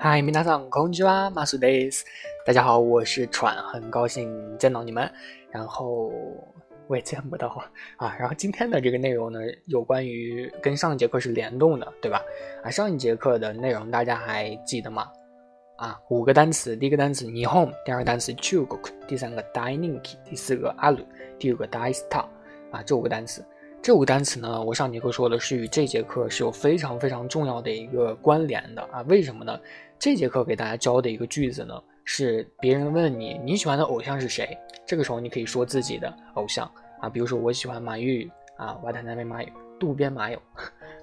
嗨，皆さんこんにちは、マスです。大家好，我是喘，很高兴见到你们。然后我也见不到啊。然后今天的这个内容呢，有关于跟上一节课是联动的，对吧？啊，上一节课的内容大家还记得吗？啊，五个单词，第一个单词 nihon，第二个单词 chugoku，第三个 dainiki，第四个 alu，第五个 daista。啊，这五个单词。这五个单词呢，我上节课说的是与这节课是有非常非常重要的一个关联的啊。为什么呢？ 这节课给大家教的一个句子呢，是别人问你你喜欢的偶像是谁，这个时候你可以说自己的偶像啊，比如说我喜欢马玉啊，瓦塔纳贝马友，渡边马友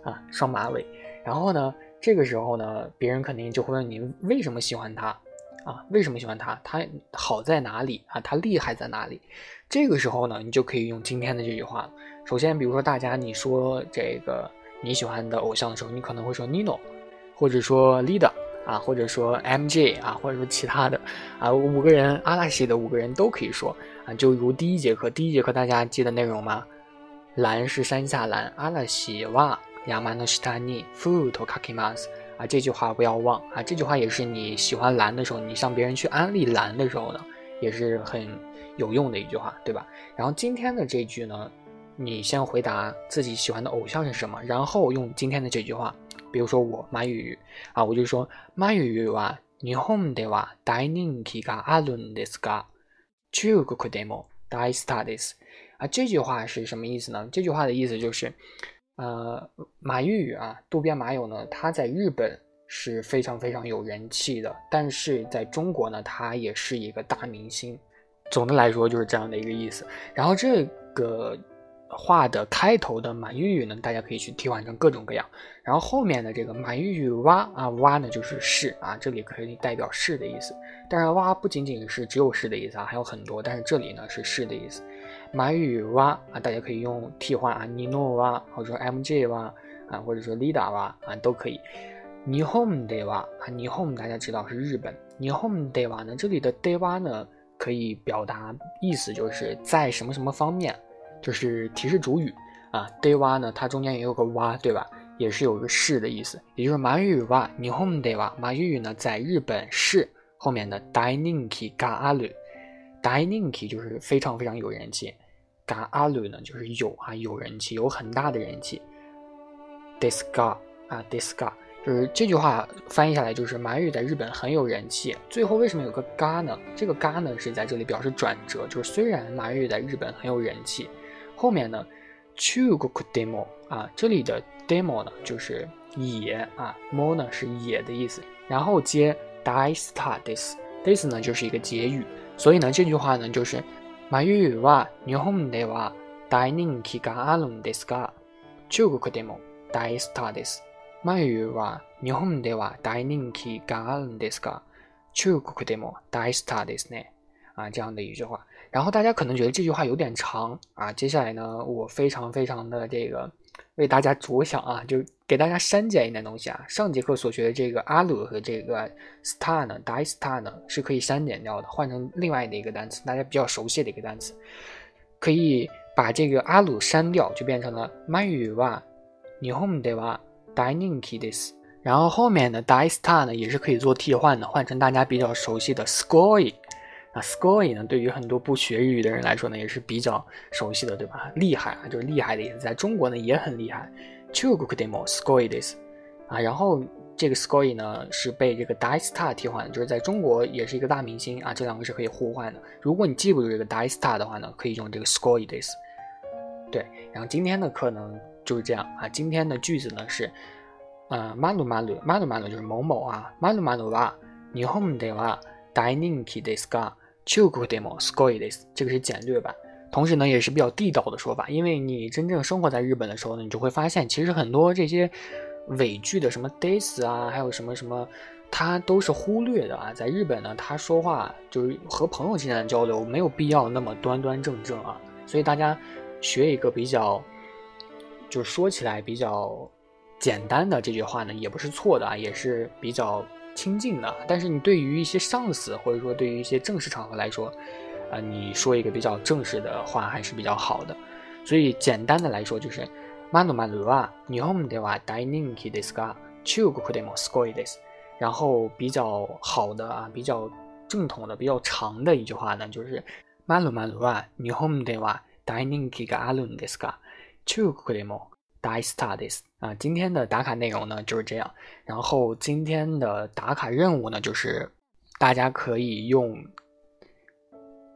啊，双马尾。然后呢，这个时候呢，别人肯定就会问你为什么喜欢他。啊，为什么喜欢他？他好在哪里啊？他厉害在哪里？这个时候呢，你就可以用今天的这句话。首先，比如说大家你说这个你喜欢的偶像的时候，你可能会说 Nino，或者说 Lida 啊，或者说 MJ 啊，或者说其他的啊，五个人阿拉西的五个人都可以说啊。就如第一节课，第一节课大家记得内容吗？蓝是山下蓝，阿拉西哇，亚麻诺西塔尼，フトカキマス。啊，这句话不要忘啊！这句话也是你喜欢蓝的时候，你向别人去安利蓝的时候呢，也是很有用的一句话，对吧？然后今天的这句呢，你先回答自己喜欢的偶像是什么，然后用今天的这句话， 比如说我马雨雨啊，我就说马雨雨は日本では大人気があるんですが、中国でも大スターです。啊，这句话是什么意思呢？这句话的意思就是。呃，马玉宇啊，渡边麻友呢，他在日本是非常非常有人气的，但是在中国呢，他也是一个大明星。总的来说就是这样的一个意思。然后这个 话的开头的马玉宇呢，大家可以去替换成各种各样。然后后面的这个马玉宇哇啊哇呢，就是是啊，这里可以代表是的意思。当然哇不仅仅是只有是的意思啊，还有很多，但是这里呢是是的意思。马语哇啊，大家可以用替换啊，尼诺哇，或者说 MJ 哇啊，或者说 Lida 哇啊，都可以。日本では啊，日本大家知道是日本。日本では呢，这里的では呢，可以表达意思就是在什么什么方面， 就是提示主语啊。では呢，它中间也有个哇，对吧？也是有个是的意思，也就是马语哇，日本では马语呢，在日本是后面的大人気がある。大人気就是非常非常有人气，がある呢就是有啊有人气，有很大的人气。ですが啊ですが就是这句话翻译下来就是马语在日本很有人气。最后为什么有个が呢？这个が呢是在这里表示转折，就是虽然马语在日本很有人气， 后面呢中国 demo 啊这里的 demo 呢就是也啊 mo 呢是也的意思，然后接大スターです。this 呢就是一个结语。所以呢，这句话呢就是，マユは日本では大人気があるんですが、中国でも大スターです。マユは日本では大人気があるんですが、中国でも大スターですね。啊，这样的一句话。然后大家可能觉得这句话有点长啊，接下来呢，我非常非常的这个。为大家着想啊，就给大家删减一点东西啊。上节课所学的这个阿鲁和这个 star 呢，die star 呢是可以删减掉的，换成另外的一个单词，大家比较熟悉的一个单词，可以把这个阿鲁删掉，就变成了 my u wa ni hom de wa dining kids。然后后面的 die star 呢也是可以做替换的，换成大家比较熟悉的 score。那 score 呢？对于很多不学日语的人来说呢，也是比较熟悉的，对吧？厉害啊，就是厉害的意思。在中国呢也很厉害。中国でも score です啊。然后这个 score 呢是被这个 die star 替换的，就是在中国也是一个大明星啊。这两个是可以互换的。如果你记不住这个 die star 的话呢，可以用这个 score です。对，然后今天的课呢就是这样啊。今天的句子呢是，呃，マルマルマルマル就是某某啊。マルマルは日本では大人気ですが。 中国 demo score this，这个是简略版，同时呢也是比较地道的说法，因为你真正生活在日本的时候呢，你就会发现，其实很多这些尾句的什么 days 啊，还有什么什么，它都是忽略的啊。在日本呢，他说话就是和朋友之间的交流，没有必要那么端端正正啊。所以大家学一个比较，就是说起来比较简单的这句话呢，也不是错的啊，也是比较。亲近的，但是你对于一些上司或者说对于一些正式场合来说，啊，你说一个比较正式的话还是比较好的。所以简单的来说就是，マノマルは日本では大人気ですが、中国でもすごいです。 然后比较好的啊，比较正统的、比较长的一句话呢，就是“马路马路啊，日本では大人気があるんですが、中国でも大スターです”。 啊，今天的打卡内容呢就是这样。然后今天的打卡任务呢，就是大家可以用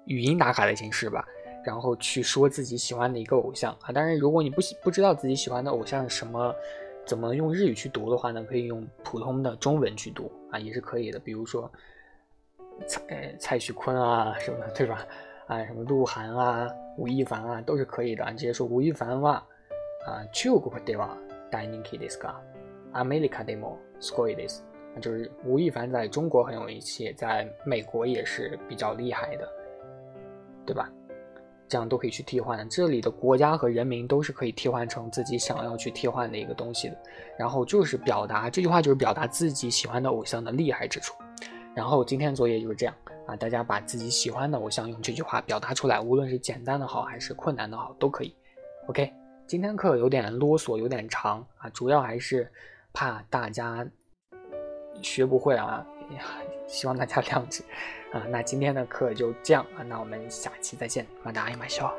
语音打卡的形式吧。然后去说自己喜欢的一个偶像啊，当然如果你不喜不知道自己喜欢的偶像什么，怎么用日语去读的话呢，可以用普通的中文去读啊，也是可以的。比如说蔡蔡徐坤啊什么，对吧？啊，什么鹿晗啊、吴亦凡啊，都是可以的。你直接说吴亦凡哇啊，中国では 大人気ですか？アメリカでもすごいです。就是吴亦凡在中国很有名气，在美国也是比较厉害的，对吧？这样都可以去替换，这里的国家和人民都是可以替换成自己想要去替换的一个东西的。然后就是表达这句话，就是表达自己喜欢的偶像的厉害之处。然后今天作业就是这样啊，大家把自己喜欢的偶像用这句话表达出来，无论是简单的好还是困难的好都可以。OK， 今天课有点啰嗦，有点长啊，主要还是怕大家学不会啊，希望大家谅解。啊，那今天的课就这样啊，那我们下期再见，马达伊马笑。